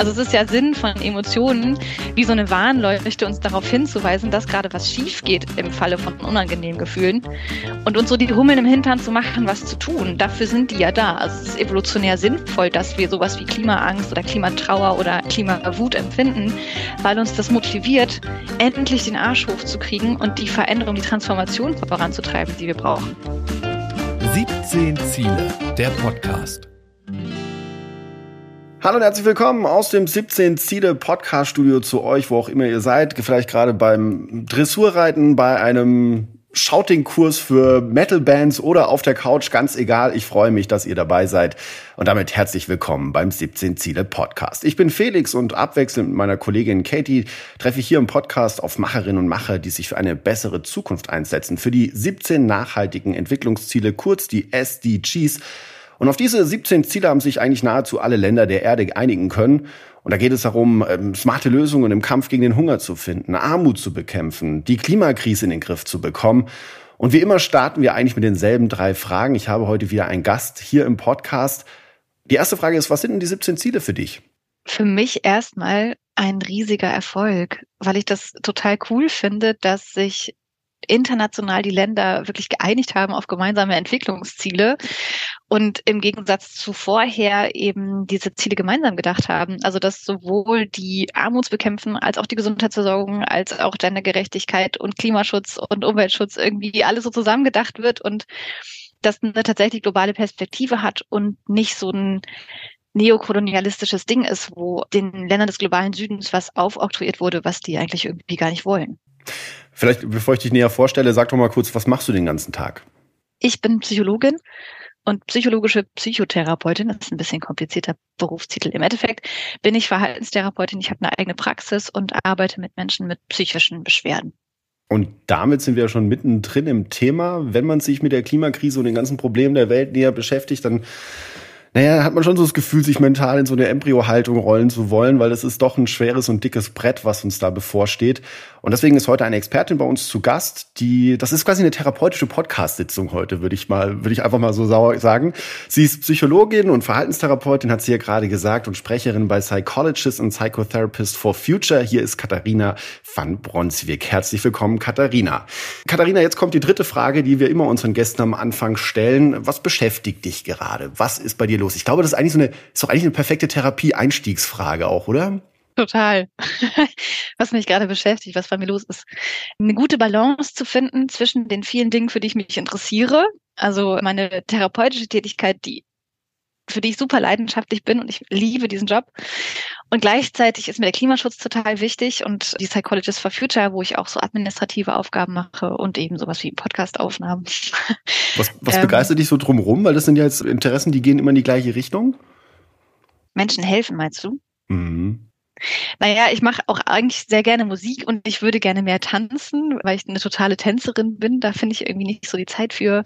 Also es ist ja Sinn von Emotionen, wie so eine Warnleuchte uns darauf hinzuweisen, dass gerade was schief geht im Falle von unangenehmen Gefühlen und uns so die Hummeln im Hintern zu machen, was zu tun. Dafür sind die ja da. Also es ist evolutionär sinnvoll, dass wir sowas wie Klimaangst oder Klimatrauer oder Klimawut empfinden, weil uns das motiviert, endlich den Arsch hochzukriegen und die Veränderung, die Transformation voranzutreiben, die wir brauchen. 17 Ziele, der Podcast. Hallo und herzlich willkommen aus dem 17 Ziele Podcast Studio zu euch, wo auch immer ihr seid. Vielleicht gerade beim Dressurreiten, bei einem Shouting-Kurs für Metal-Bands oder auf der Couch, ganz egal. Ich freue mich, dass ihr dabei seid. Und damit herzlich willkommen beim 17 Ziele Podcast. Ich bin Felix und abwechselnd mit meiner Kollegin Katie treffe ich hier im Podcast auf Macherinnen und Macher, die sich für eine bessere Zukunft einsetzen. Für die 17 nachhaltigen Entwicklungsziele, kurz die SDGs. Und auf diese 17 Ziele haben sich eigentlich nahezu alle Länder der Erde einigen können. Und da geht es darum, ähm, smarte Lösungen im Kampf gegen den Hunger zu finden, Armut zu bekämpfen, die Klimakrise in den Griff zu bekommen. Und wie immer starten wir eigentlich mit denselben drei Fragen. Ich habe heute wieder einen Gast hier im Podcast. Die erste Frage ist, was sind denn die 17 Ziele für dich? Für mich erstmal ein riesiger Erfolg, weil ich das total cool finde, dass sich international die Länder wirklich geeinigt haben auf gemeinsame Entwicklungsziele und im Gegensatz zu vorher eben diese Ziele gemeinsam gedacht haben. Also dass sowohl die Armutsbekämpfen als auch die Gesundheitsversorgung als auch Gendergerechtigkeit und Klimaschutz und Umweltschutz irgendwie alles so zusammengedacht wird und das eine tatsächlich globale Perspektive hat und nicht so ein neokolonialistisches Ding ist, wo den Ländern des globalen Südens was aufoktroyiert wurde, was die eigentlich irgendwie gar nicht wollen. Vielleicht, bevor ich dich näher vorstelle, sag doch mal kurz, was machst du den ganzen Tag? Ich bin Psychologin und psychologische Psychotherapeutin. Das ist ein bisschen komplizierter Berufstitel. Im Endeffekt bin ich Verhaltenstherapeutin. Ich habe eine eigene Praxis und arbeite mit Menschen mit psychischen Beschwerden. Und damit sind wir schon mittendrin im Thema. Wenn man sich mit der Klimakrise und den ganzen Problemen der Welt näher beschäftigt, dann naja, hat man schon so das Gefühl, sich mental in so eine Embryohaltung rollen zu wollen, weil es ist doch ein schweres und dickes Brett, was uns da bevorsteht. Und deswegen ist heute eine Expertin bei uns zu Gast, die, das ist quasi eine therapeutische Podcast-Sitzung heute, würde ich mal, würde ich einfach mal so sagen. Sie ist Psychologin und Verhaltenstherapeutin, hat sie ja gerade gesagt, und Sprecherin bei Psychologist und Psychotherapist for Future. Hier ist Katharina van Bronswijk. Herzlich willkommen, Katharina. Katharina, jetzt kommt die dritte Frage, die wir immer unseren Gästen am Anfang stellen. Was beschäftigt dich gerade? Was ist bei dir los? Ich glaube, das ist eigentlich so eine, ist doch eigentlich eine perfekte Therapie-Einstiegsfrage auch, oder? Total. Was mich gerade beschäftigt, was bei mir los ist. Eine gute Balance zu finden zwischen den vielen Dingen, für die ich mich interessiere. Also meine therapeutische Tätigkeit, die für die ich super leidenschaftlich bin und ich liebe diesen Job. Und gleichzeitig ist mir der Klimaschutz total wichtig und die Psychologist for Future, wo ich auch so administrative Aufgaben mache und eben sowas wie Podcastaufnahmen. Was, was ähm, begeistert dich so drumherum? Weil das sind ja jetzt Interessen, die gehen immer in die gleiche Richtung. Menschen helfen, meinst du? Mhm. Naja, ich mache auch eigentlich sehr gerne Musik und ich würde gerne mehr tanzen, weil ich eine totale Tänzerin bin. Da finde ich irgendwie nicht so die Zeit für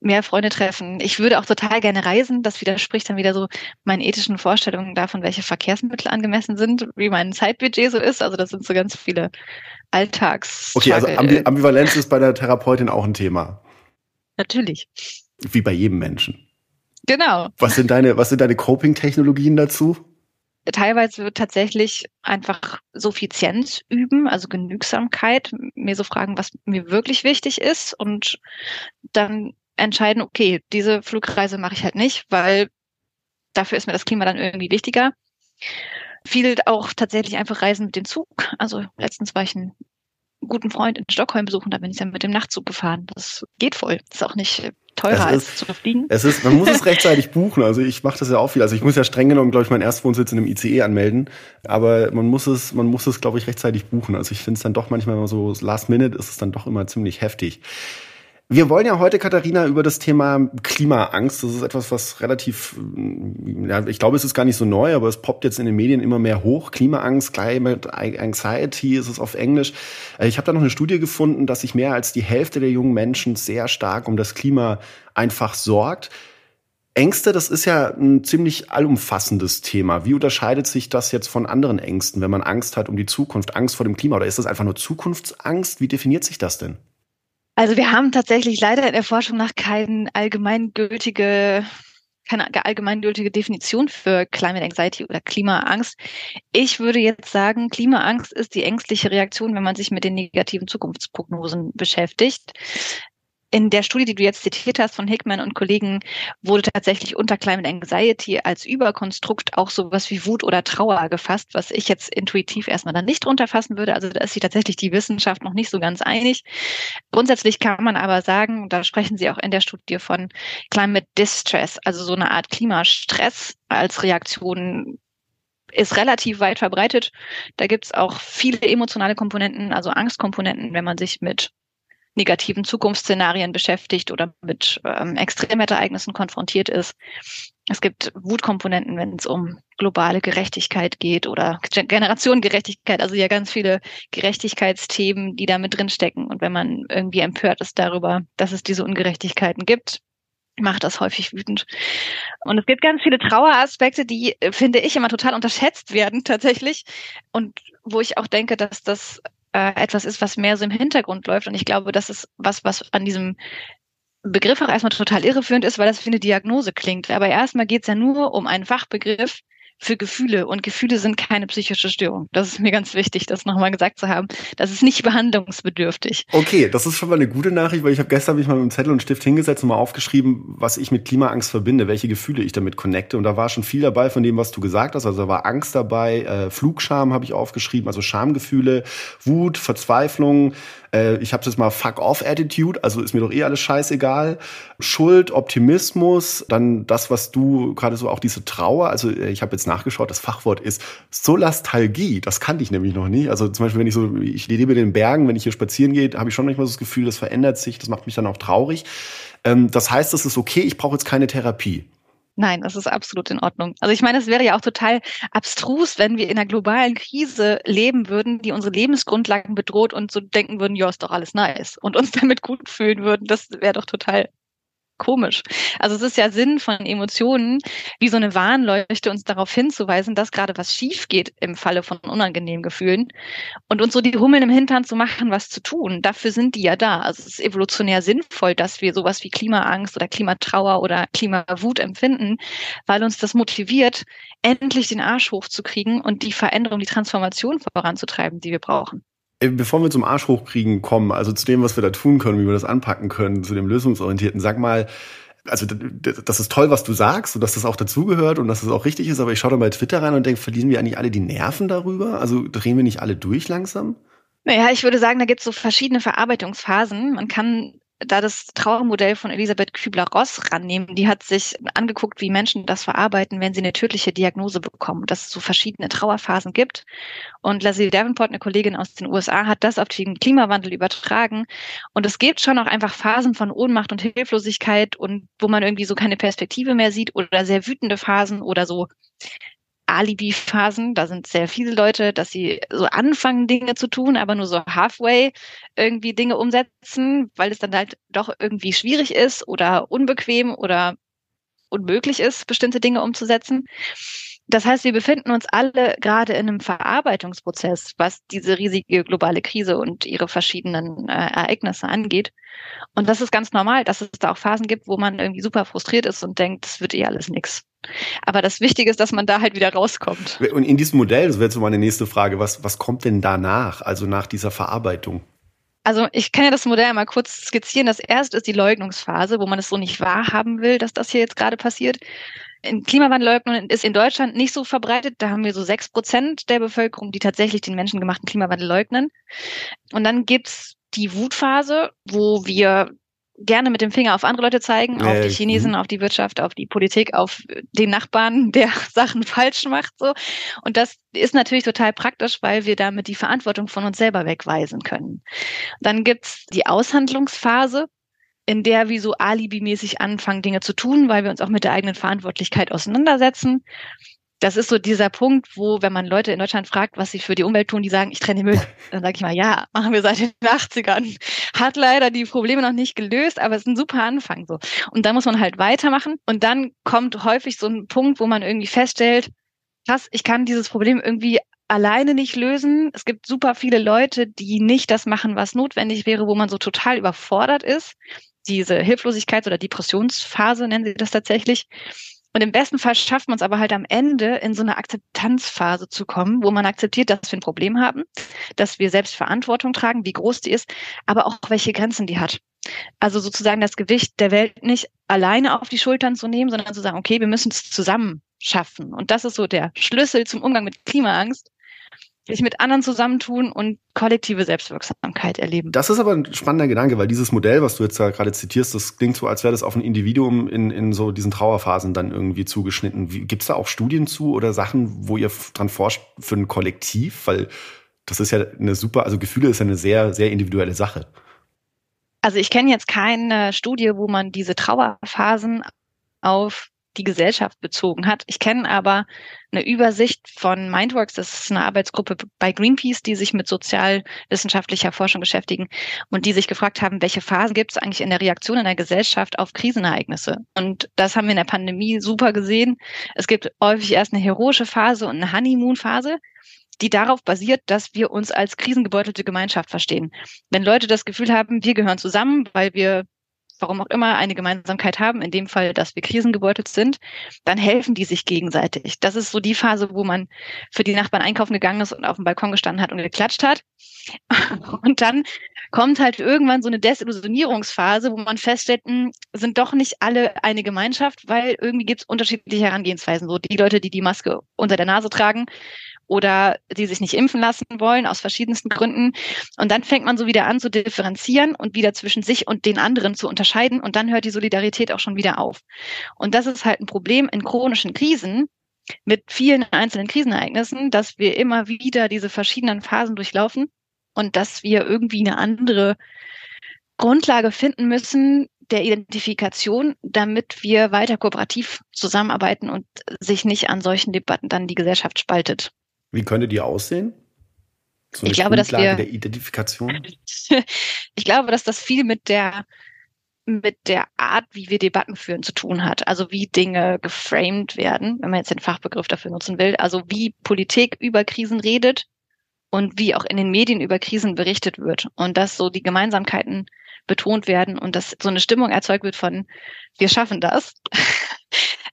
mehr Freunde treffen. Ich würde auch total gerne reisen. Das widerspricht dann wieder so meinen ethischen Vorstellungen davon, welche Verkehrsmittel angemessen sind, wie mein Zeitbudget so ist. Also das sind so ganz viele Alltags. Okay, also Ambivalenz ist bei der Therapeutin auch ein Thema. Natürlich. Wie bei jedem Menschen. Genau. Was sind deine, was sind deine Coping-Technologien dazu? Teilweise wird tatsächlich einfach Suffizienz üben, also Genügsamkeit, mir so fragen, was mir wirklich wichtig ist und dann entscheiden, okay, diese Flugreise mache ich halt nicht, weil dafür ist mir das Klima dann irgendwie wichtiger. Viel auch tatsächlich einfach Reisen mit dem Zug. Also letztens war ich einen guten Freund in Stockholm besuchen, da bin ich dann mit dem Nachtzug gefahren. Das geht voll. Das ist auch nicht teurer ist, als zu fliegen. Es ist, man muss es rechtzeitig buchen. Also ich mache das ja auch viel. Also ich muss ja streng genommen, glaube ich, meinen Erstwohnsitz in einem ICE anmelden. Aber man muss es, man muss es, glaube ich, rechtzeitig buchen. Also ich finde es dann doch manchmal so Last Minute ist es dann doch immer ziemlich heftig. Wir wollen ja heute, Katharina, über das Thema Klimaangst. Das ist etwas, was relativ, ja, ich glaube, es ist gar nicht so neu, aber es poppt jetzt in den Medien immer mehr hoch. Klimaangst, Climate Anxiety ist es auf Englisch. Äh, ich habe da noch eine Studie gefunden, dass sich mehr als die Hälfte der jungen Menschen sehr stark um das Klima einfach sorgt. Ängste, das ist ja ein ziemlich allumfassendes Thema. Wie unterscheidet sich das jetzt von anderen Ängsten, wenn man Angst hat um die Zukunft, Angst vor dem Klima? Oder ist das einfach nur Zukunftsangst? Wie definiert sich das denn? Also wir haben tatsächlich leider in der Forschung nach keine allgemeingültige keine allgemeingültige Definition für Climate Anxiety oder Klimaangst. Ich würde jetzt sagen, Klimaangst ist die ängstliche Reaktion, wenn man sich mit den negativen Zukunftsprognosen beschäftigt in der Studie, die du jetzt zitiert hast von Hickman und Kollegen, wurde tatsächlich unter Climate Anxiety als Überkonstrukt auch sowas wie Wut oder Trauer gefasst, was ich jetzt intuitiv erstmal dann nicht drunter fassen würde. Also da ist sich tatsächlich die Wissenschaft noch nicht so ganz einig. Grundsätzlich kann man aber sagen, da sprechen sie auch in der Studie von Climate Distress, also so eine Art Klimastress als Reaktion ist relativ weit verbreitet. Da gibt es auch viele emotionale Komponenten, also Angstkomponenten, wenn man sich mit negativen Zukunftsszenarien beschäftigt oder mit ähm, Extremwetterereignissen konfrontiert ist. Es gibt Wutkomponenten, wenn es um globale Gerechtigkeit geht oder Generationengerechtigkeit, also ja ganz viele Gerechtigkeitsthemen, die da mit drin stecken. Und wenn man irgendwie empört ist darüber, dass es diese Ungerechtigkeiten gibt, macht das häufig wütend. Und es gibt ganz viele Traueraspekte, die, äh, finde ich, immer total unterschätzt werden tatsächlich. Und wo ich auch denke, dass das äh, etwas ist, was mehr so im Hintergrund läuft. Und ich glaube, das ist was, was an diesem Begriff auch erstmal total irreführend ist, weil das wie eine Diagnose klingt. Aber erstmal geht es ja nur um einen Fachbegriff, für Gefühle und Gefühle sind keine psychische Störung. Das ist mir ganz wichtig, das nochmal gesagt zu haben. Das ist nicht behandlungsbedürftig. Okay, das ist schon mal eine gute Nachricht, weil ich habe gestern mich mal mit einem Zettel und Stift hingesetzt und mal aufgeschrieben, was ich mit Klimaangst verbinde, welche Gefühle ich damit connecte. Und da war schon viel dabei von dem, was du gesagt hast. Also da war Angst dabei, äh, Flugscham habe ich aufgeschrieben, also Schamgefühle, Wut, Verzweiflung, äh, ich habe das mal Fuck-off-Attitude, also ist mir doch eh alles scheißegal. Schuld, Optimismus, dann das, was du gerade so auch diese Trauer, also äh, ich habe jetzt nachgeschaut, das Fachwort ist Solastalgie, das kannte ich nämlich noch nie. Also zum Beispiel, wenn ich so, ich lebe in den Bergen, wenn ich hier spazieren gehe, habe ich schon manchmal so das Gefühl, das verändert sich, das macht mich dann auch traurig. Ähm, das heißt, das ist okay, ich brauche jetzt keine Therapie. Nein, das ist absolut in Ordnung. Also ich meine, es wäre ja auch total abstrus, wenn wir in einer globalen Krise leben würden, die unsere Lebensgrundlagen bedroht und so denken würden, ja, ist doch alles nice und uns damit gut fühlen würden. Das wäre doch total komisch. Also es ist ja Sinn von Emotionen, wie so eine Warnleuchte uns darauf hinzuweisen, dass gerade was schief geht im Falle von unangenehmen Gefühlen und uns so die Hummeln im Hintern zu machen, was zu tun. Dafür sind die ja da. Also es ist evolutionär sinnvoll, dass wir sowas wie Klimaangst oder Klimatrauer oder Klimawut empfinden, weil uns das motiviert, endlich den Arsch hochzukriegen und die Veränderung, die Transformation voranzutreiben, die wir brauchen. Äh, bevor wir zum Arsch hochkriegen kommen, also zu dem, was wir da tun können, wie wir das anpacken können, zu dem lösungsorientierten, sag mal, also das ist toll, was du sagst und dass das auch dazugehört und dass das auch richtig ist, aber ich schaue da bei Twitter rein und denke, verlieren wir eigentlich alle die Nerven darüber? Also drehen wir nicht alle durch langsam? Naja, ich würde sagen, da gibt es so verschiedene Verarbeitungsphasen. Man kann da das Trauermodell von Elisabeth Kübler-Ross rannehmen. Die hat sich angeguckt, wie Menschen das verarbeiten, wenn sie eine tödliche Diagnose bekommen, dass es so verschiedene Trauerphasen gibt. Und Leslie Davenport, eine Kollegin aus den USA, hat das auf den Klimawandel übertragen. Und es gibt schon auch einfach Phasen von Ohnmacht und Hilflosigkeit und wo man irgendwie so keine Perspektive mehr sieht oder sehr wütende Phasen oder so Alibi-Phasen. Da sind sehr viele Leute, dass sie so anfangen, Dinge zu tun, aber nur so halfway irgendwie Dinge umsetzen, weil es dann halt doch irgendwie schwierig ist oder unbequem oder unmöglich ist, bestimmte Dinge umzusetzen. Das heißt, wir befinden uns alle gerade in einem Verarbeitungsprozess, was diese riesige globale Krise und ihre verschiedenen äh, Ereignisse angeht. Und das ist ganz normal, dass es da auch Phasen gibt, wo man irgendwie super frustriert ist und denkt, es wird eh alles nix. Aber das Wichtige ist, dass man da halt wieder rauskommt. Und in diesem Modell, das wäre jetzt so meine nächste Frage, was, was kommt denn danach, also nach dieser Verarbeitung? Also ich kann ja das Modell mal kurz skizzieren. Das erste ist die Leugnungsphase, wo man es so nicht wahrhaben will, dass das hier jetzt gerade passiert in Klimawandelleugnung ist in Deutschland nicht so verbreitet. Da haben wir so sechs Prozent der Bevölkerung, die tatsächlich den menschengemachten Klimawandel leugnen. Und dann gibt's die Wutphase, wo wir gerne mit dem Finger auf andere Leute zeigen, auf die Chinesen, mh. auf die Wirtschaft, auf die Politik, auf den Nachbarn, der Sachen falsch macht, so. Und das ist natürlich total praktisch, weil wir damit die Verantwortung von uns selber wegweisen können. Dann gibt's die Aushandlungsphase, in der wir so alibimäßig anfangen, Dinge zu tun, weil wir uns auch mit der eigenen Verantwortlichkeit auseinandersetzen. Das ist so dieser Punkt, wo, wenn man Leute in Deutschland fragt, was sie für die Umwelt tun, die sagen, ich trenne Müll, dann sage ich mal, ja, machen wir seit den 80ern. Hat leider die Probleme noch nicht gelöst, aber es ist ein super Anfang so. Und da muss man halt weitermachen. Und dann kommt häufig so ein Punkt, wo man irgendwie feststellt, krass, ich kann dieses Problem irgendwie alleine nicht lösen. Es gibt super viele Leute, die nicht das machen, was notwendig wäre, wo man so total überfordert ist diese Hilflosigkeits- oder Depressionsphase, nennen sie das tatsächlich. Und im besten Fall schafft man es aber halt am Ende in so eine Akzeptanzphase zu kommen, wo man akzeptiert, dass wir ein Problem haben, dass wir selbst Verantwortung tragen, wie groß die ist, aber auch welche Grenzen die hat. Also sozusagen das Gewicht der Welt nicht alleine auf die Schultern zu nehmen, sondern zu sagen, okay, wir müssen es zusammen schaffen. Und das ist so der Schlüssel zum Umgang mit Klimaangst, sich mit anderen zusammentun und kollektive Selbstwirksamkeit erleben. Das ist aber ein spannender Gedanke, weil dieses Modell, was du jetzt da gerade zitierst, das klingt so, als wäre das auf ein Individuum in, in so diesen Trauerphasen dann irgendwie zugeschnitten. Gibt es da auch Studien zu oder Sachen, wo ihr dran forscht für ein Kollektiv? Weil das ist ja eine super, also Gefühle ist ja eine sehr, sehr individuelle Sache. Also ich kenne jetzt keine Studie, wo man diese Trauerphasen auf die Gesellschaft bezogen hat. Ich kenne aber eine Übersicht von Mindworks, das ist eine Arbeitsgruppe bei Greenpeace, die sich mit sozialwissenschaftlicher Forschung beschäftigen und die sich gefragt haben, welche Phasen gibt es eigentlich in der Reaktion in der Gesellschaft auf Krisenereignisse. Und das haben wir in der Pandemie super gesehen. Es gibt häufig erst eine heroische Phase und eine Honeymoon-Phase die darauf basiert, dass wir uns als krisengebeutelte Gemeinschaft verstehen. Wenn Leute das Gefühl haben, wir gehören zusammen, weil wir warum auch immer, eine Gemeinsamkeit haben, in dem Fall, dass wir krisengebeutelt sind, dann helfen die sich gegenseitig. Das ist so die Phase, wo man für die Nachbarn einkaufen gegangen ist und auf dem Balkon gestanden hat und geklatscht hat. Und dann kommt halt irgendwann so eine Desillusionierungsphase, wo man feststellt, mh, hm, sind doch nicht alle eine Gemeinschaft, weil irgendwie gibt es unterschiedliche Herangehensweisen. So die Leute, die die Maske unter der Nase tragen, oder die sich nicht impfen lassen wollen aus verschiedensten Gründen. Und dann fängt man so wieder an zu differenzieren und wieder zwischen sich und den anderen zu unterscheiden. Und dann hört die Solidarität auch schon wieder auf. Und das ist halt ein Problem in chronischen Krisen, mit vielen einzelnen Krisenereignissen, dass wir immer wieder diese verschiedenen Phasen durchlaufen und dass wir irgendwie eine andere Grundlage finden müssen der Identifikation, damit wir weiter kooperativ zusammenarbeiten und sich nicht an solchen Debatten dann die Gesellschaft spaltet. Wie könnte die aussehen? So ich glaube, dass wir, der Identifikation? ich glaube, dass das viel mit der mit der Art, wie wir Debatten führen, zu tun hat. Also wie Dinge geframed werden, wenn man jetzt den Fachbegriff dafür nutzen will. Also wie Politik über Krisen redet und wie auch in den Medien über Krisen berichtet wird. Und dass so die Gemeinsamkeiten betont werden und dass so eine Stimmung erzeugt wird von, wir schaffen das.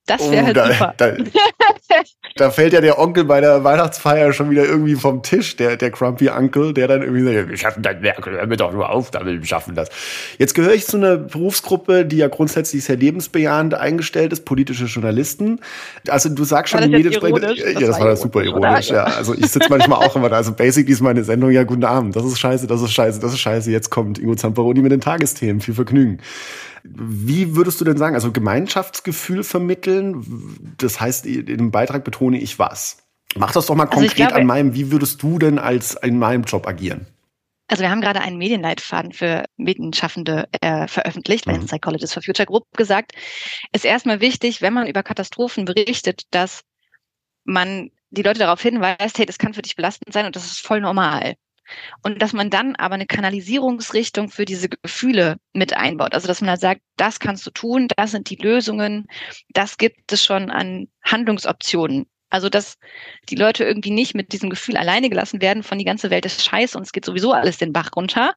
Das wäre oh, halt da, super. Da, da, fällt ja der Onkel bei der Weihnachtsfeier schon wieder irgendwie vom Tisch, der, der Grumpy Uncle, der dann irgendwie sagt, wir schaffen das, hör mir doch nur auf, damit wir schaffen das. Jetzt gehöre ich zu einer Berufsgruppe, die ja grundsätzlich sehr lebensbejahend eingestellt ist, politische Journalisten. Also du sagst schon, sprechen. Ja, das, das war, war super ironisch, ja. Also ich sitze manchmal auch immer da. Also basically ist meine Sendung ja guten Abend. Das ist scheiße, das ist scheiße, das ist scheiße. Jetzt kommt Ingo Zamperoni mit den Tagesthemen. Viel Vergnügen. Wie würdest du denn sagen, also Gemeinschaftsgefühl vermitteln? Das heißt, in dem Beitrag betone ich was? Mach das doch mal also konkret glaube, an meinem, wie würdest du denn als in meinem Job agieren? Also wir haben gerade einen Medienleitfaden für Medienschaffende äh, veröffentlicht, mhm. bei den Psychologists for Future Group gesagt. Ist erstmal wichtig, wenn man über Katastrophen berichtet, dass man die Leute darauf hinweist, hey, das kann für dich belastend sein und das ist voll normal. Und dass man dann aber eine Kanalisierungsrichtung für diese Gefühle mit einbaut. Also dass man da sagt, das kannst du tun, das sind die Lösungen, das gibt es schon an Handlungsoptionen. Also dass die Leute irgendwie nicht mit diesem Gefühl alleine gelassen werden von die ganze Welt ist scheiße und es geht sowieso alles den Bach runter,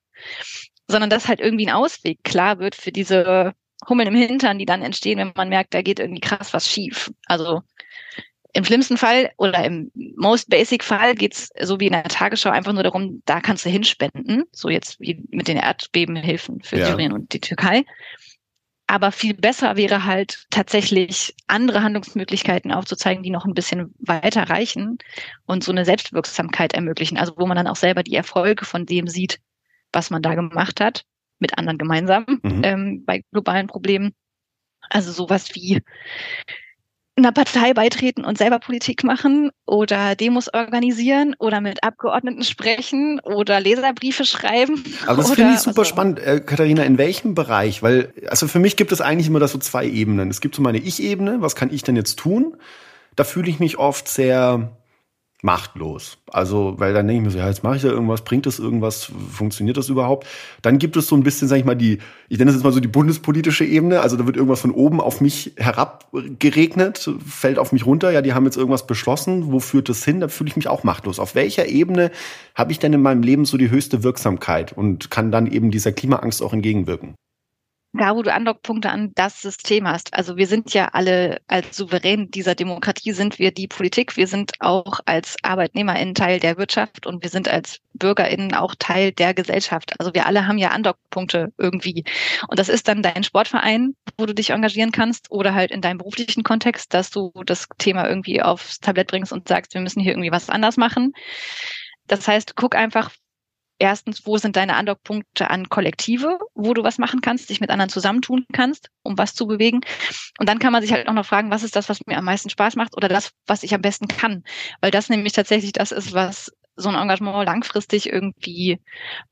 sondern dass halt irgendwie ein Ausweg klar wird für diese Hummeln im Hintern, die dann entstehen, wenn man merkt, da geht irgendwie krass was schief. Also im schlimmsten Fall oder im most basic Fall geht's so wie in der Tagesschau einfach nur darum, da kannst du hinspenden, so jetzt wie mit den Erdbebenhilfen für ja. Syrien und die Türkei. Aber viel besser wäre halt tatsächlich andere Handlungsmöglichkeiten aufzuzeigen, die noch ein bisschen weiter reichen und so eine Selbstwirksamkeit ermöglichen. Also wo man dann auch selber die Erfolge von dem sieht, was man da gemacht hat, mit anderen gemeinsam mhm. ähm, bei globalen Problemen. Also sowas wie einer Partei beitreten und selber Politik machen oder Demos organisieren oder mit Abgeordneten sprechen oder Leserbriefe schreiben. Aber das finde ich super also, spannend, äh, Katharina, in welchem Bereich? Weil, also für mich gibt es eigentlich immer das so zwei Ebenen. Es gibt so meine Ich-Ebene, was kann ich denn jetzt tun? Da fühle ich mich oft sehr machtlos. Also, weil dann denke ich mir so, ja, jetzt mache ich da irgendwas, bringt das irgendwas, funktioniert das überhaupt? Dann gibt es so ein bisschen, sag ich mal, die, ich nenne das jetzt mal so die bundespolitische Ebene, also da wird irgendwas von oben auf mich herab geregnet, fällt auf mich runter, ja, die haben jetzt irgendwas beschlossen, wo führt das hin? Da fühle ich mich auch machtlos. Auf welcher Ebene habe ich denn in meinem Leben so die höchste Wirksamkeit und kann dann eben dieser Klimaangst auch entgegenwirken? Da, wo du Andockpunkte an das System hast. Also wir sind ja alle als Souverän dieser Demokratie sind wir die Politik. Wir sind auch als ArbeitnehmerInnen Teil der Wirtschaft und wir sind als BürgerInnen auch Teil der Gesellschaft. Also wir alle haben ja Andockpunkte irgendwie. Und das ist dann dein Sportverein, wo du dich engagieren kannst oder halt in deinem beruflichen Kontext, dass du das Thema irgendwie aufs Tablett bringst und sagst, wir müssen hier irgendwie was anders machen. Das heißt, guck einfach, erstens, wo sind deine Andockpunkte an Kollektive, wo du was machen kannst, dich mit anderen zusammentun kannst, um was zu bewegen. Und dann kann man sich halt auch noch fragen, was ist das, was mir am meisten Spaß macht oder das, was ich am besten kann. Weil das nämlich tatsächlich das ist, was so ein Engagement langfristig irgendwie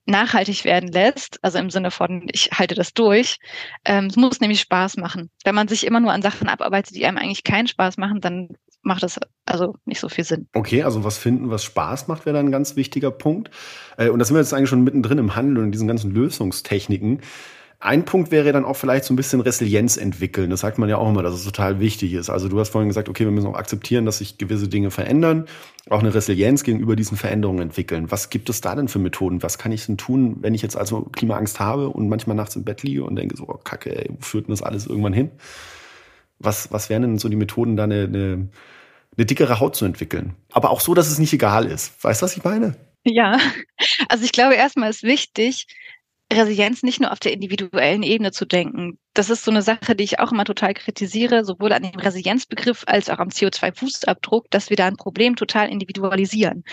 nachhaltig werden lässt, also im Sinne von, ich halte das durch. Ähm, es muss nämlich Spaß machen. Wenn man sich immer nur an Sachen abarbeitet, die einem eigentlich keinen Spaß machen, dann macht das also nicht so viel Sinn. Okay, also was finden, was Spaß macht, wäre dann ein ganz wichtiger Punkt. Äh, und da sind wir jetzt eigentlich schon mittendrin im Handel und in diesen ganzen Lösungstechniken. Ein Punkt wäre dann auch vielleicht so ein bisschen Resilienz entwickeln. Das sagt man ja auch immer, dass es total wichtig ist. Also du hast vorhin gesagt, okay, wir müssen auch akzeptieren, dass sich gewisse Dinge verändern, auch eine Resilienz gegenüber diesen Veränderungen entwickeln. Was gibt es da denn für Methoden? Was kann ich denn tun, wenn ich jetzt also Klimaangst habe und manchmal nachts im Bett liege und denke so, oh, Kacke, ey, wo führt denn das alles irgendwann hin? Was, was wären denn so die Methoden, da eine, eine, eine dickere Haut zu entwickeln? Aber auch so, dass es nicht egal ist. Weißt du, was ich meine? Ja, also ich glaube, erstmal ist wichtig, Resilienz nicht nur auf der individuellen Ebene zu denken. Das ist so eine Sache, die ich auch immer total kritisiere, sowohl an dem Resilienzbegriff als auch am CO2-Fußabdruck, dass wir da ein Problem total individualisieren.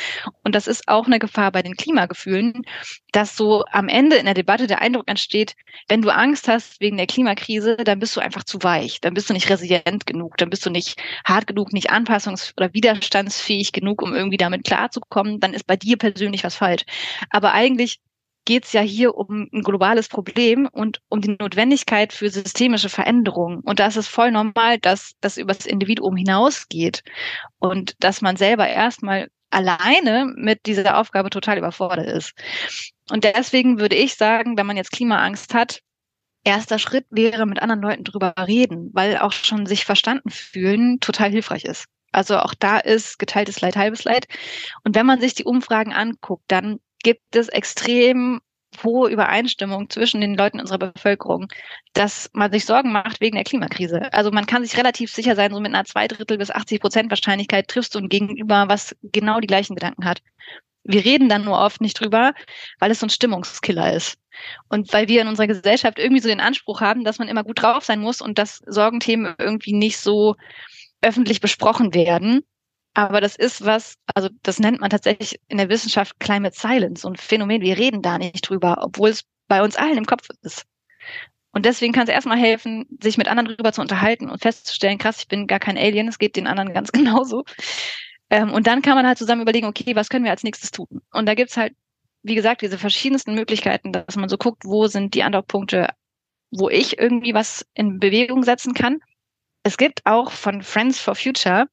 Und das ist auch eine Gefahr bei den Klimagefühlen, dass so am Ende in der Debatte der Eindruck entsteht, wenn du Angst hast wegen der Klimakrise, dann bist du einfach zu weich, dann bist du nicht resilient genug, dann bist du nicht hart genug, nicht anpassungs- oder widerstandsfähig genug, um irgendwie damit klarzukommen, dann ist bei dir persönlich was falsch. Aber eigentlich geht es ja hier um ein globales Problem und um die Notwendigkeit für systemische Veränderungen. Und da ist es voll normal, dass das über das Individuum hinausgeht und dass man selber erstmal alleine mit dieser Aufgabe total überfordert ist. Und deswegen würde ich sagen, wenn man jetzt Klimaangst hat, erster Schritt wäre, mit anderen Leuten drüber reden, weil auch schon sich verstanden fühlen total hilfreich ist. Also auch da ist geteiltes Leid, halbes Leid. Und wenn man sich die Umfragen anguckt, dann gibt es extrem hohe Übereinstimmung zwischen den Leuten unserer Bevölkerung, dass man sich Sorgen macht wegen der Klimakrise. Also man kann sich relativ sicher sein, so mit einer zwei Drittel bis 80 Prozent Wahrscheinlichkeit triffst du ein Gegenüber, was genau die gleichen Gedanken hat. Wir reden dann nur oft nicht drüber, weil es so ein Stimmungskiller ist. Und weil wir in unserer Gesellschaft irgendwie so den Anspruch haben, dass man immer gut drauf sein muss und dass Sorgenthemen irgendwie nicht so öffentlich besprochen werden. Aber das ist was, also das nennt man tatsächlich in der Wissenschaft Climate Silence, so ein Phänomen. Wir reden da nicht drüber, obwohl es bei uns allen im Kopf ist. Und deswegen kann es erstmal helfen, sich mit anderen drüber zu unterhalten und festzustellen, krass, ich bin gar kein Alien, es geht den anderen ganz genauso. Ähm, und dann kann man halt zusammen überlegen, okay, was können wir als nächstes tun? Und da gibt's halt, wie gesagt, diese verschiedensten Möglichkeiten, dass man so guckt, wo sind die Andockpunkte, wo ich irgendwie was in Bewegung setzen kann. Es gibt auch von Friends for Future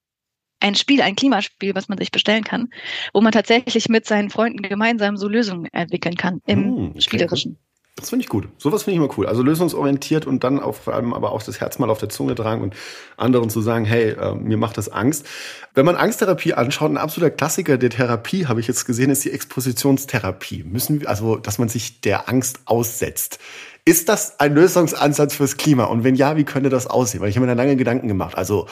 ein Spiel, ein Klimaspiel, was man sich bestellen kann, wo man tatsächlich mit seinen Freunden gemeinsam so Lösungen entwickeln kann im hm, okay, Spielerischen. Das finde ich gut. Sowas finde ich immer cool. Also lösungsorientiert und dann auch vor allem aber auch das Herz mal auf der Zunge tragen und anderen zu sagen, hey, äh, mir macht das Angst. Wenn man Angsttherapie anschaut, ein absoluter Klassiker der Therapie, habe ich jetzt gesehen, ist die Expositionstherapie. Müssen wir, also, dass man sich der Angst aussetzt. Ist das ein Lösungsansatz fürs Klima? Und wenn ja, wie könnte das aussehen? Weil ich habe mir da lange Gedanken gemacht. Also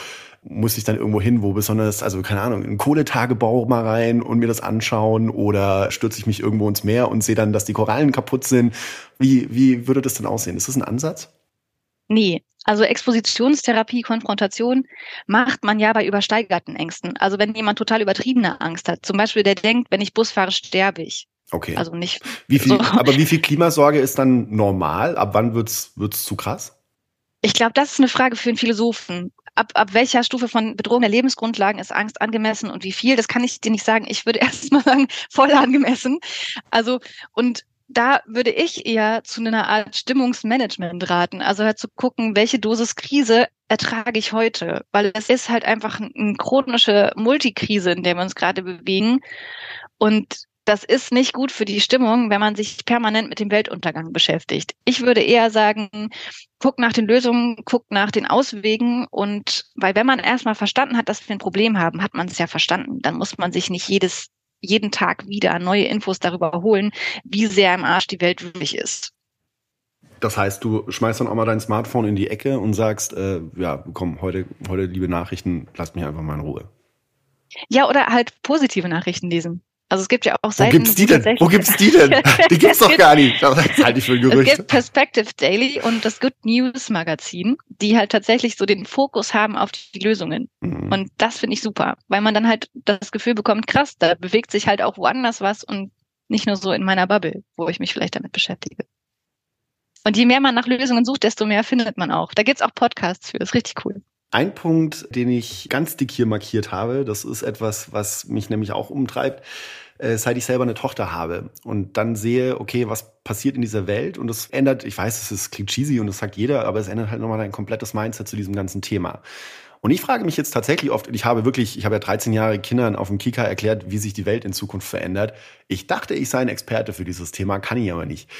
muss ich dann irgendwo hin, wo besonders, also keine Ahnung, in einen Kohletagebau mal rein und mir das anschauen oder stürze ich mich irgendwo ins Meer und sehe dann, dass die Korallen kaputt sind. Wie, wie würde das denn aussehen? Ist das ein Ansatz? Nee, also Expositionstherapie, Konfrontation macht man ja bei übersteigerten Ängsten. Also wenn jemand total übertriebene Angst hat, zum Beispiel der denkt, wenn ich Bus fahre, sterbe ich. Okay. Also nicht. Wie viel, so. Aber wie viel Klimasorge ist dann normal? Ab wann wird's wird's zu krass? Ich glaube, das ist eine Frage für einen Philosophen ab, ab welcher Stufe von Bedrohung der Lebensgrundlagen ist Angst angemessen und wie viel, das kann ich dir nicht sagen. Ich würde erst mal sagen, voll angemessen. Also, und da würde ich eher zu einer Art Stimmungsmanagement raten. Also halt zu gucken, welche Dosis Krise ertrage ich heute? Weil es ist halt einfach eine chronische Multikrise, in der wir uns gerade bewegen. Und das ist nicht gut für die Stimmung, wenn man sich permanent mit dem Weltuntergang beschäftigt. Ich würde eher sagen, guck nach den Lösungen, guck nach den Auswegen und weil wenn man erstmal verstanden hat, dass wir ein Problem haben, hat man es ja verstanden. Dann muss man sich nicht jedes, jeden Tag wieder neue Infos darüber holen, wie sehr im Arsch die Welt wirklich ist. Das heißt, du schmeißt dann auch mal dein Smartphone in die Ecke und sagst, äh, ja, komm, heute, heute liebe Nachrichten, lasst mich einfach mal in Ruhe. Ja, oder halt positive Nachrichten lesen. Also es gibt ja auch Seiten. Wo gibt's die denn? Wo gibt's die denn? Die gibt's doch gar nicht. Das halte ich für ein Gerücht. Es gibt Perspective Daily und das Good News Magazin, die halt tatsächlich so den Fokus haben auf die Lösungen. Mhm. Und das finde ich super, weil man dann halt das Gefühl bekommt, krass, da bewegt sich halt auch woanders was und nicht nur so in meiner Bubble, wo ich mich vielleicht damit beschäftige. Und je mehr man nach Lösungen sucht, desto mehr findet man auch. Da gibt's auch Podcasts für, das ist richtig cool. Ein Punkt, den ich ganz dick hier markiert habe, das ist etwas, was mich nämlich auch umtreibt, äh, seit ich selber eine Tochter habe und dann sehe, okay, was passiert in dieser Welt und es ändert, ich weiß, es ist klingt cheesy und das sagt jeder, aber es ändert halt nochmal dein komplettes Mindset zu diesem ganzen Thema. Und ich frage mich jetzt tatsächlich oft, ich habe wirklich, ich habe ja 13 Jahre Kindern auf dem Kika erklärt, wie sich die Welt in Zukunft verändert. Ich dachte, ich sei ein Experte für dieses Thema, kann ich aber nicht.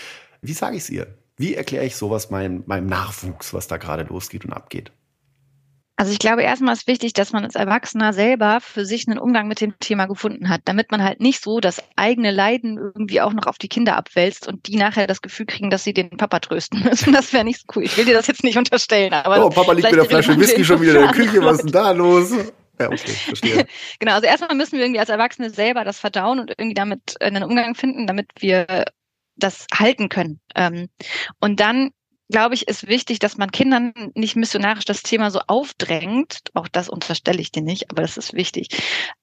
Wie sage ich es ihr? Wie erkläre ich sowas meinem, meinem Nachwuchs, was da gerade losgeht und abgeht? Also ich glaube, erstmal ist wichtig, dass man als Erwachsener selber für sich einen Umgang mit dem Thema gefunden hat, damit man halt nicht so das eigene Leiden irgendwie auch noch auf die Kinder abwälzt und die nachher das Gefühl kriegen, dass sie den Papa trösten müssen. Das wäre nicht so cool. Ich will dir das jetzt nicht unterstellen. Aber oh, Papa liegt mit der Flasche Whisky schon wieder in der Küche. Was ist denn da los? Ja, okay, verstehe. genau, also erstmal müssen wir irgendwie als Erwachsene selber das verdauen und irgendwie damit einen Umgang finden, damit wir das halten können. Ähm, und dann glaube ich, ist wichtig, dass man Kindern nicht missionarisch das Thema so aufdrängt. Auch das unterstelle ich dir nicht, aber das ist wichtig.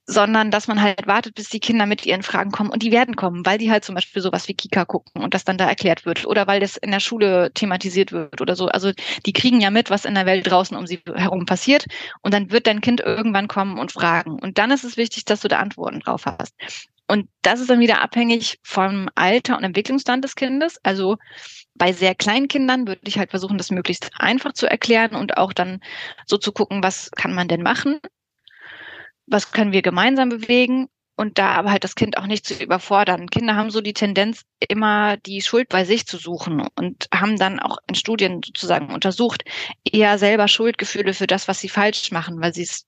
Sondern, dass man halt wartet, bis die Kinder mit ihren Fragen kommen. Und die werden kommen, weil die halt zum Beispiel sowas wie Kika gucken und das dann da erklärt wird. Oder weil das in der Schule thematisiert wird oder so. Also, die kriegen ja mit, was in der Welt draußen um sie herum passiert. Und dann wird dein Kind irgendwann kommen und fragen. Und dann ist es wichtig, dass du da Antworten drauf hast. Und das ist dann wieder abhängig vom Alter und Entwicklungsstand des Kindes. Also, bei sehr kleinen Kindern würde ich halt versuchen, das möglichst einfach zu erklären und auch dann so zu gucken, was kann man denn machen? Was können wir gemeinsam bewegen? Und da aber halt das Kind auch nicht zu überfordern. Kinder haben so die Tendenz, immer die Schuld bei sich zu suchen und haben dann auch in Studien sozusagen untersucht, eher selber Schuldgefühle für das, was sie falsch machen, weil sie es,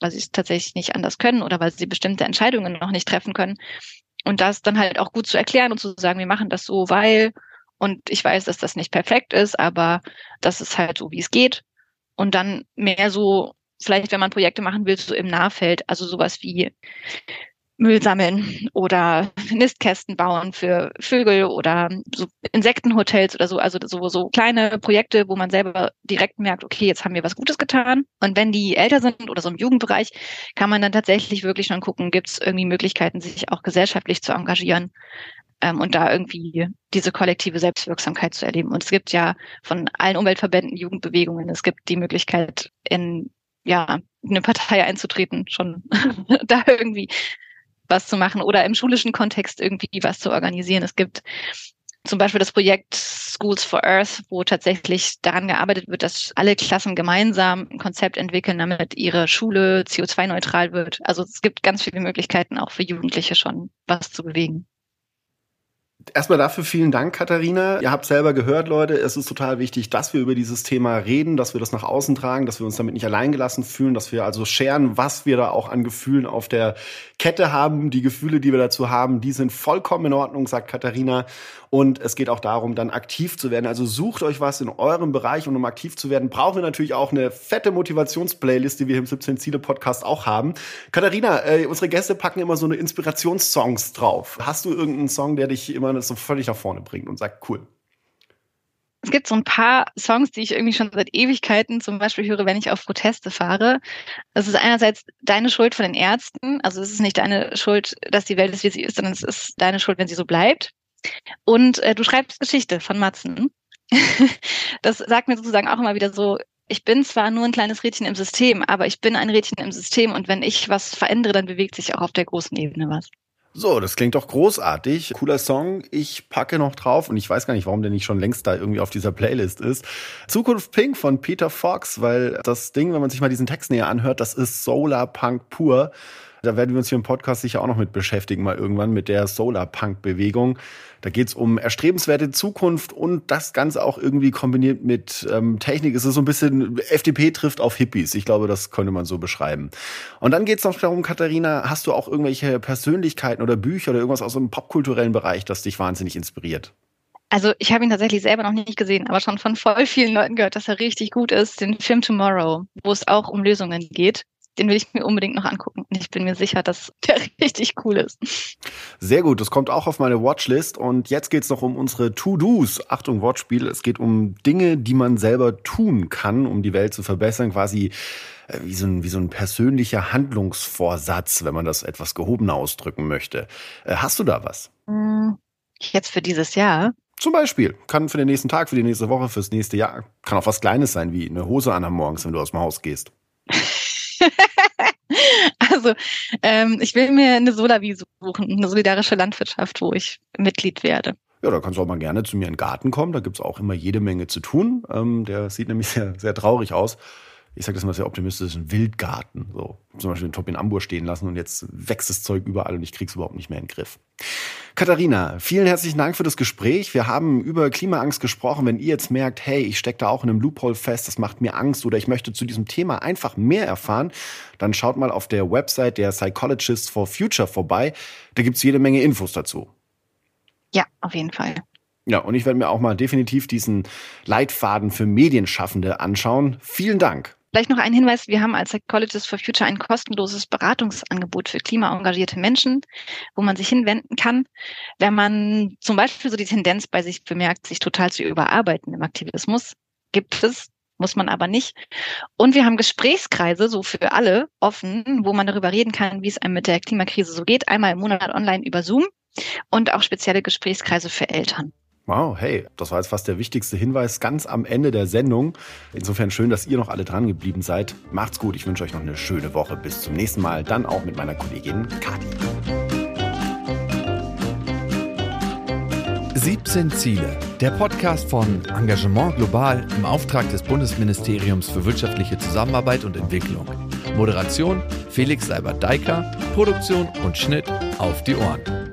weil sie es tatsächlich nicht anders können oder weil sie bestimmte Entscheidungen noch nicht treffen können. Und das dann halt auch gut zu erklären und zu sagen, wir machen das so, weil und ich weiß, dass das nicht perfekt ist, aber das ist halt so, wie es geht. Und dann mehr so, vielleicht, wenn man Projekte machen will, so im Nahfeld, also sowas wie Müll sammeln oder Nistkästen bauen für Vögel oder so Insektenhotels oder so. Also so, so kleine Projekte, wo man selber direkt merkt, okay, jetzt haben wir was Gutes getan. Und wenn die älter sind oder so im Jugendbereich, kann man dann tatsächlich wirklich schon gucken, gibt es irgendwie Möglichkeiten, sich auch gesellschaftlich zu engagieren ähm, und da irgendwie diese kollektive Selbstwirksamkeit zu erleben. Und es gibt ja von allen Umweltverbänden, Jugendbewegungen, es gibt die Möglichkeit, in ja eine Partei einzutreten, schon da irgendwie was zu machen oder im schulischen Kontext irgendwie was zu organisieren. Es gibt zum Beispiel das Projekt Schools for Earth, wo tatsächlich daran gearbeitet wird, dass alle Klassen gemeinsam ein Konzept entwickeln, damit ihre Schule CO2-neutral wird. Also es gibt ganz viele Möglichkeiten auch für Jugendliche schon was zu bewegen. Erstmal dafür vielen Dank, Katharina. Ihr habt selber gehört, Leute, es ist total wichtig, dass wir über dieses Thema reden, dass wir das nach außen tragen, dass wir uns damit nicht alleingelassen fühlen, dass wir also scheren, was wir da auch an Gefühlen auf der Kette haben. Die Gefühle, die wir dazu haben, die sind vollkommen in Ordnung, sagt Katharina. Und es geht auch darum, dann aktiv zu werden. Also sucht euch was in eurem Bereich und um aktiv zu werden, brauchen wir natürlich auch eine fette Motivationsplaylist, die wir im 17 Ziele Podcast auch haben. Katharina, äh, unsere Gäste packen immer so eine Inspirationssongs drauf. Hast du irgendeinen Song, der dich immer so völlig nach vorne bringt und sagt, cool? Es gibt so ein paar Songs, die ich irgendwie schon seit Ewigkeiten zum Beispiel höre, wenn ich auf Proteste fahre. Das ist einerseits deine Schuld von den Ärzten. Also es ist nicht deine Schuld, dass die Welt ist, wie sie ist, sondern es ist deine Schuld, wenn sie so bleibt. Und äh, du schreibst Geschichte von Matzen. das sagt mir sozusagen auch immer wieder so, ich bin zwar nur ein kleines Rädchen im System, aber ich bin ein Rädchen im System und wenn ich was verändere, dann bewegt sich auch auf der großen Ebene was. So, das klingt doch großartig. Cooler Song. Ich packe noch drauf und ich weiß gar nicht, warum der nicht schon längst da irgendwie auf dieser Playlist ist. Zukunft Pink von Peter Fox, weil das Ding, wenn man sich mal diesen Text näher anhört, das ist Solar Punk pur. Da werden wir uns hier im Podcast sicher auch noch mit beschäftigen, mal irgendwann mit der Solarpunk-Bewegung. Da geht's um erstrebenswerte Zukunft und das Ganze auch irgendwie kombiniert mit ähm, Technik. Es ist so ein bisschen, FDP trifft auf Hippies. Ich glaube, das könnte man so beschreiben. Und dann geht's noch darum, Katharina, hast du auch irgendwelche Persönlichkeiten oder Bücher oder irgendwas aus einem popkulturellen Bereich, das dich wahnsinnig inspiriert? Also ich habe ihn tatsächlich selber noch nicht gesehen, aber schon von voll vielen Leuten gehört, dass er richtig gut ist. Den Film Tomorrow, wo es auch um Lösungen geht. Den will ich mir unbedingt noch angucken. Und ich bin mir sicher, dass der richtig cool ist. Sehr gut, das kommt auch auf meine Watchlist. Und jetzt geht es noch um unsere To-Dos. Achtung, Wortspiel. Es geht um Dinge, die man selber tun kann, um die Welt zu verbessern. Quasi äh, wie so, ein, wie so ein persönlicher Handlungsvorsatz, wenn man das etwas gehobener ausdrücken möchte. Äh, hast du da was? Hm, jetzt für dieses Jahr? Zum Beispiel. Kann für den nächsten Tag, für die nächste Woche, fürs nächste Jahr. Kann auch was Kleines sein, wie eine Hose an am Morgens, wenn du aus dem Haus gehst. also, ähm, ich will mir eine Solavi suchen, eine solidarische Landwirtschaft, wo ich Mitglied werde. Ja, da kannst du auch mal gerne zu mir in den Garten kommen. Da gibt's auch immer jede Menge zu tun. Ähm, der sieht nämlich sehr, sehr traurig aus ich sage das mal sehr optimistisch, ein Wildgarten. So, zum Beispiel den Top in Ambur stehen lassen und jetzt wächst das Zeug überall und ich krieg's überhaupt nicht mehr in den Griff. Katharina, vielen herzlichen Dank für das Gespräch. Wir haben über Klimaangst gesprochen. Wenn ihr jetzt merkt, hey, ich stecke da auch in einem Loophole fest, das macht mir Angst oder ich möchte zu diesem Thema einfach mehr erfahren, dann schaut mal auf der Website der Psychologists for Future vorbei. Da gibt's jede Menge Infos dazu. Ja, auf jeden Fall. Ja, und ich werde mir auch mal definitiv diesen Leitfaden für Medienschaffende anschauen. Vielen Dank. Vielleicht noch ein Hinweis. Wir haben als Psychologist for Future ein kostenloses Beratungsangebot für klimaengagierte Menschen, wo man sich hinwenden kann, wenn man zum Beispiel so die Tendenz bei sich bemerkt, sich total zu überarbeiten im Aktivismus. Gibt es, muss man aber nicht. Und wir haben Gesprächskreise, so für alle, offen, wo man darüber reden kann, wie es einem mit der Klimakrise so geht. Einmal im Monat online über Zoom und auch spezielle Gesprächskreise für Eltern. Wow, hey, das war jetzt fast der wichtigste Hinweis ganz am Ende der Sendung. Insofern schön, dass ihr noch alle dran geblieben seid. Macht's gut, ich wünsche euch noch eine schöne Woche. Bis zum nächsten Mal, dann auch mit meiner Kollegin Kati. 17 Ziele, der Podcast von Engagement Global im Auftrag des Bundesministeriums für wirtschaftliche Zusammenarbeit und Entwicklung. Moderation Felix Seibert-Deiker, Produktion und Schnitt auf die Ohren.